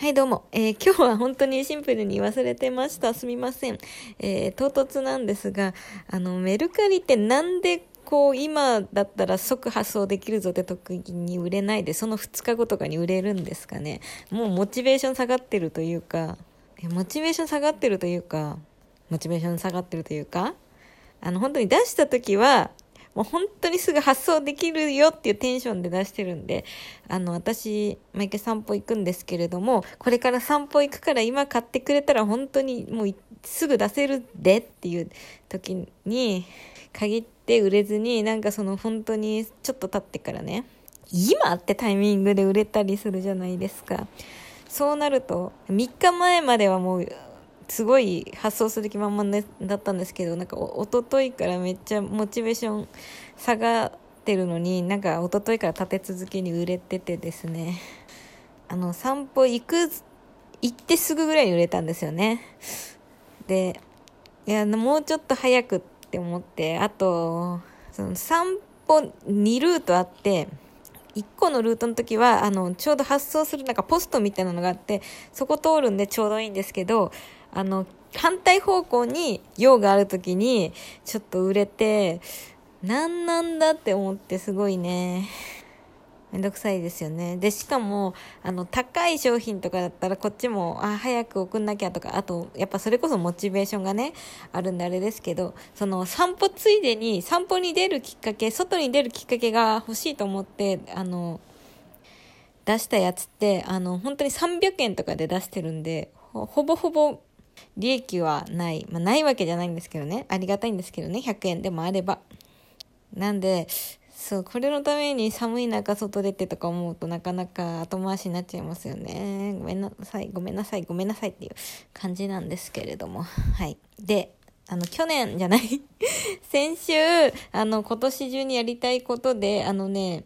はい、どうも。えー、今日は本当にシンプルに忘れてました。すみません。えー、唐突なんですが、あの、メルカリってなんでこう、今だったら即発送できるぞって時に売れないで、その2日後とかに売れるんですかね。もうモチベーション下がってるというか、えモチベーション下がってるというか、モチベーション下がってるというか、あの、本当に出した時は、もう本当にすぐ発送できるよっていうテンションで出してるんで、あの、私、毎回散歩行くんですけれども、これから散歩行くから今買ってくれたら本当にもうすぐ出せるでっていう時に、限って売れずに、なんかその本当にちょっと経ってからね、今ってタイミングで売れたりするじゃないですか。そうなると、3日前まではもうすごい発送する気満々だったんですけど、なんかおとといからめっちゃモチベーション下がってるのに、なんかおとといから立て続けに売れててですね、あの、散歩行く、行ってすぐぐらいに売れたんですよね。で、いや、もうちょっと早くって思って、あと、その散歩2ルートあって、1個のルートの時は、あの、ちょうど発送するなんかポストみたいなのがあって、そこ通るんでちょうどいいんですけど、あの、反対方向に用がある時に、ちょっと売れて、何なんだって思ってすごいね、めんどくさいですよね。で、しかも、あの、高い商品とかだったらこっちも、あ、早く送んなきゃとか、あと、やっぱそれこそモチベーションがね、あるんであれですけど、その散歩ついでに、散歩に出るきっかけ、外に出るきっかけが欲しいと思って、あの、出したやつって、あの、本当に300円とかで出してるんで、ほぼほぼ利益はない。まあ、ないわけじゃないんですけどね。ありがたいんですけどね。100円でもあれば。なんで、そう、これのために寒い中外出てとか思うとなかなか後回しになっちゃいますよね。ごめんなさい、ごめんなさい、ごめんなさいっていう感じなんですけれども。はい。で、あの、去年じゃない 先週、あの、今年中にやりたいことで、あのね、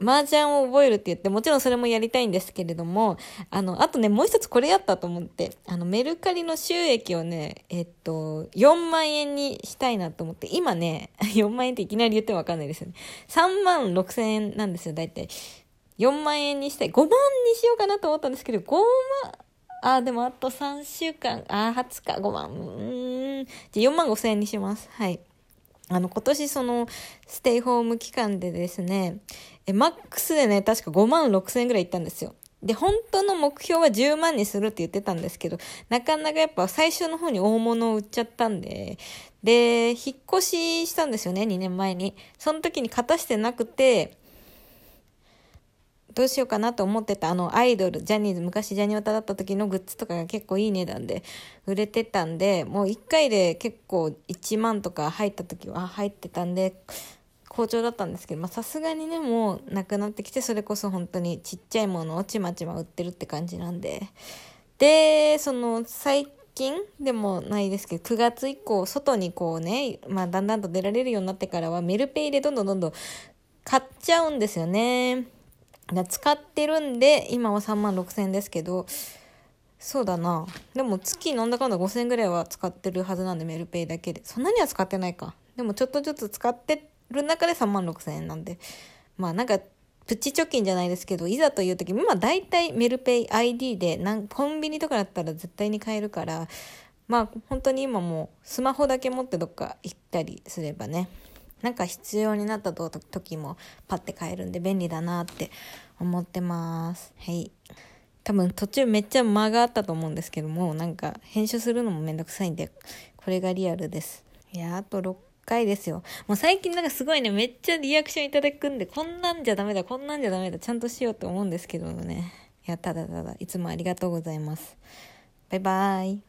麻雀を覚えるって言って、もちろんそれもやりたいんですけれども、あの、あとね、もう一つこれやったと思って、あの、メルカリの収益をね、えっと、4万円にしたいなと思って、今ね、4万円っていきなり言ってもわかんないですよね。3万6千円なんですよ、大体。4万円にしたい。5万にしようかなと思ったんですけど、5万、あ、でもあと3週間、あ、20日、5万、うん、じゃ4万5千円にします。はい。あの、今年その、ステイホーム期間でですね、え、マックスでね、確か5万6千円ぐらい行ったんですよ。で、本当の目標は10万にするって言ってたんですけど、なかなかやっぱ最初の方に大物を売っちゃったんで、で、引っ越ししたんですよね、2年前に。その時に勝たしてなくて、どうしようかなと思ってたあのアイドル、ジャニーズ、昔ジャニオタだった時のグッズとかが結構いい値段で売れてたんで、もう1回で結構1万とか入った時は入ってたんで、好調だったんですけど、まさすがにね、もうなくなってきて、それこそ本当にちっちゃいものをちまちま売ってるって感じなんで。で、その最近でもないですけど、9月以降、外にこうね、まあだんだんと出られるようになってからはメルペイでどんどんどんどん買っちゃうんですよね。使ってるんで、今は3万6千円ですけど、そうだな。でも月なんだかんだ5千円ぐらいは使ってるはずなんで、メルペイだけで。そんなには使ってないか。でもちょっとずつ使ってる中で3万6千円なんで。まあなんか、プチ貯金じゃないですけど、いざという時、今大体メルペイ ID で、なんコンビニとかだったら絶対に買えるから、まあ本当に今もうスマホだけ持ってどっか行ったりすればね、なんか必要になった時もパッて買えるんで便利だなって思ってます。はい。多分途中めっちゃ間があったと思うんですけども、なんか編集するのもめんどくさいんで、これがリアルです。いや、あと6回ですよ。もう最近なんかすごいね、めっちゃリアクションいただくんで、こんなんじゃダメだ、こんなんじゃダメだ、ちゃんとしようと思うんですけどね。いや、ただただ、いつもありがとうございます。バイバーイ。